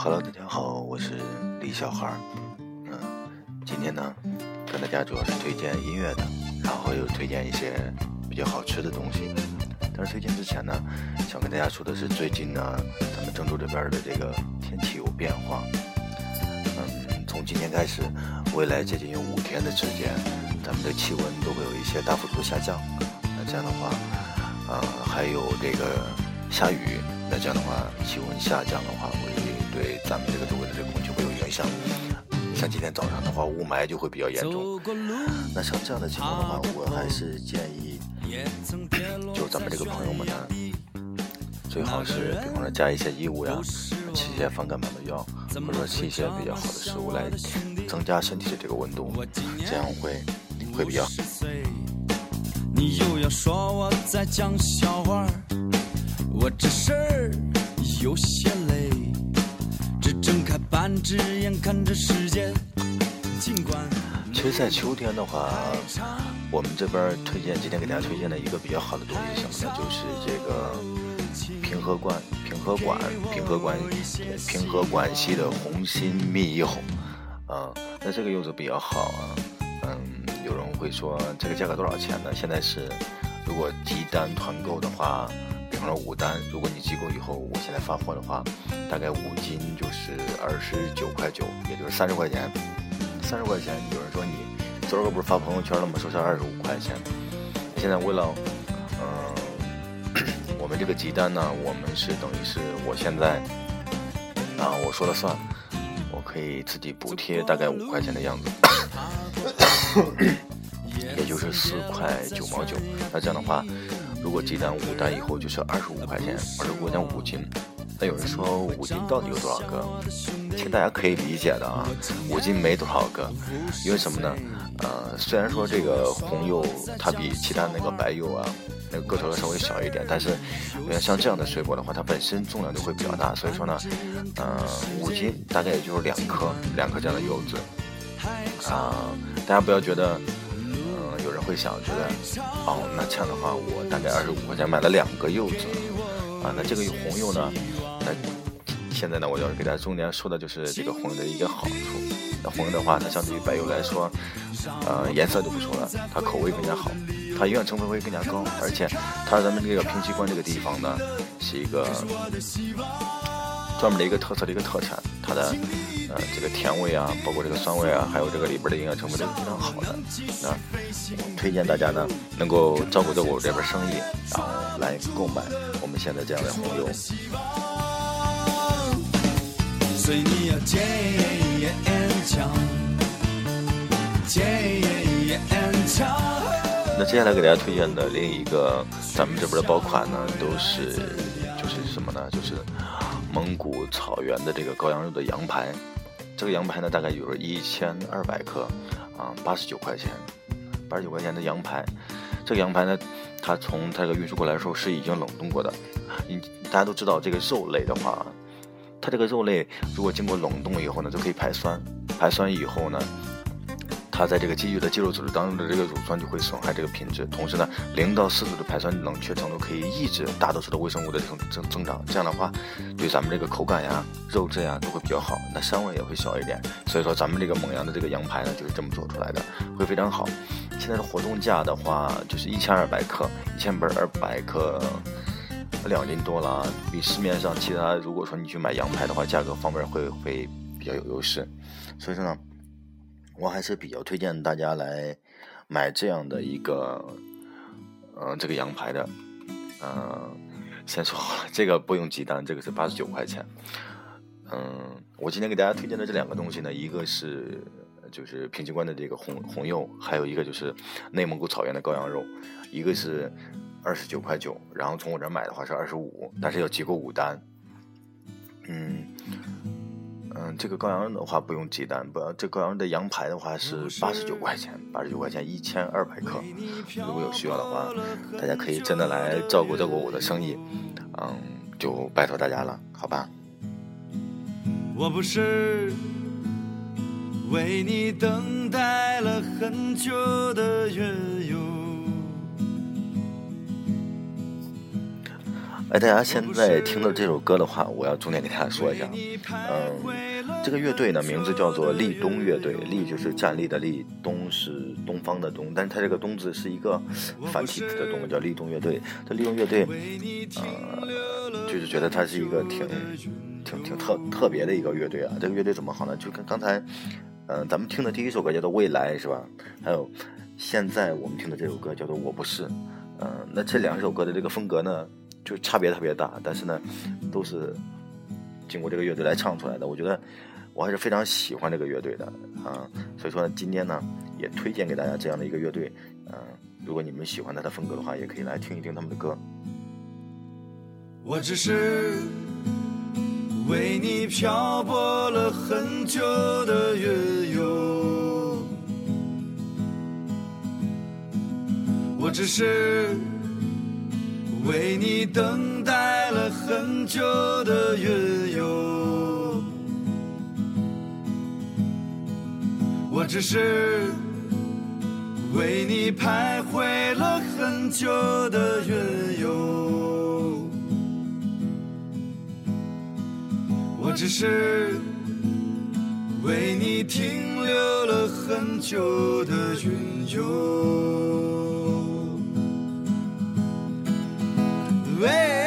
Hello，大家好，我是李小孩儿。嗯，今天呢，跟大家主要是推荐音乐的，然后又推荐一些比较好吃的东西。但是推荐之前呢，想跟大家说的是，最近呢，咱们郑州这边的这个天气有变化。嗯，从今天开始，未来接近有五天的时间，咱们的气温都会有一些大幅度下降。那这样的话，呃，还有这个下雨，那这样的话，气温下降的话，会。对咱们这个周围的这个空气会有影响，像今天早上的话，雾霾就会比较严重。那像这样的情况的话，我还是建议，就咱们这个朋友们呢，最好是比方说加一些衣物呀，吃一些防感冒的药，或者说吃一些比较好的食物来增加身体的这个温度，这样会会比较。你又要说我在讲笑话，我这事儿有些累。只睁开半只眼看着时间。尽管其实，在秋天的话，我们这边推荐今天给大家推荐的一个比较好的东西是什么呢？就是这个平和关、平和馆、平和关、平和关系的红心蜜柚。啊，那这个柚子比较好啊。嗯，有人会说这个价格多少钱呢？现在是，如果集单团购的话。成了五单，如果你集够以后，我现在发货的话，大概五斤就是二十九块九，也就是三十块钱。三十块钱，有人说你昨儿个不是发朋友圈了吗？说是二十五块钱。现在为了，嗯，我们这个集单呢，我们是等于是我现在啊，我说了算，我可以自己补贴大概五块钱的样子，也就是四块九毛九。那这样的话。如果鸡蛋五单以后就是二十五块钱，二十五块钱五斤。那有人说五斤到底有多少个？其实大家可以理解的啊，五斤没多少个，因为什么呢？呃，虽然说这个红柚它比其他那个白柚啊，那个个头要稍微小一点，但是像这样的水果的话，它本身重量就会比较大，所以说呢，呃，五斤大概也就是两颗，两颗这样的柚子啊，大家不要觉得。会想觉得，哦，那这样的话，我大概二十五块钱买了两个柚子，啊，那这个红柚呢？那现在呢，我要给大家重点说的就是这个红柚的一个好处。那红柚的话，它相对于白柚来说，呃，颜色就不说了，它口味更加好，它营养成分会更加高，而且它咱们这个平西关这个地方呢，是一个。专门的一个特色的一个特产，它的呃这个甜味啊，包括这个酸味啊，还有这个里边的营养成分都是非常好的。那推荐大家呢能够照顾照顾我这边生意，然后来购买我们现在这样的红油。那接下来给大家推荐的另一个咱们这边的爆款呢，都是是什么呢？就是。蒙古草原的这个羔羊肉的羊排，这个羊排呢大概有一千二百克，啊，八十九块钱，八十九块钱的羊排。这个羊排呢，它从它这个运输过来的时候是已经冷冻过的。你大家都知道，这个肉类的话，它这个肉类如果经过冷冻以后呢，就可以排酸，排酸以后呢。它在这个肌肉的肌肉组织当中的这个乳酸就会损害这个品质，同时呢，零到四度的排酸冷却程度可以抑制大多数的微生物的增增增长，这样的话，对咱们这个口感呀、肉质呀都会比较好，那膻味也会小一点。所以说，咱们这个蒙阳的这个羊排呢，就是这么做出来的，会非常好。现在的活动价的话，就是一千二百克，一千本二百克，两斤多了啊，比市面上其他如果说你去买羊排的话，价格方面会会比较有优势。所以说呢。我还是比较推荐大家来买这样的一个，嗯，这个羊排的，嗯，先说好了，这个不用鸡蛋，这个是八十九块钱。嗯，我今天给大家推荐的这两个东西呢，一个是就是平西关的这个红红柚，还有一个就是内蒙古草原的羔羊肉，一个是二十九块九，然后从我这买的话是二十五，但是要集够五单。嗯。嗯，这个羔羊肉的话不用鸡蛋，不，这羔羊的羊排的话是八十九块钱，八十九块钱一千二百克。如果有需要的话，大家可以真的来照顾照顾我的生意，嗯，就拜托大家了，好吧？我不是为你等待了很久的哎，大家现在听到这首歌的话，我要重点给大家说一下，嗯，这个乐队呢名字叫做立冬乐队，立就是站立的立，冬是东方的东，但是它这个东字是一个繁体字的东，叫立冬乐队。这立冬乐队，呃，就是觉得它是一个挺挺挺特特别的一个乐队啊。这个乐队怎么好呢？就跟刚才，嗯，咱们听的第一首歌叫做《未来》，是吧？还有现在我们听的这首歌叫做《我不是》，嗯，那这两首歌的这个风格呢？就差别特别大，但是呢，都是经过这个乐队来唱出来的。我觉得我还是非常喜欢这个乐队的啊，所以说今天呢，也推荐给大家这样的一个乐队。嗯，如果你们喜欢他的风格的话，也可以来听一听他们的歌。我只是为你漂泊了很久的月游，我只是。为你等待了很久的月游，我只是为你徘徊了很久的月游，我只是为你停留了很久的云游。way.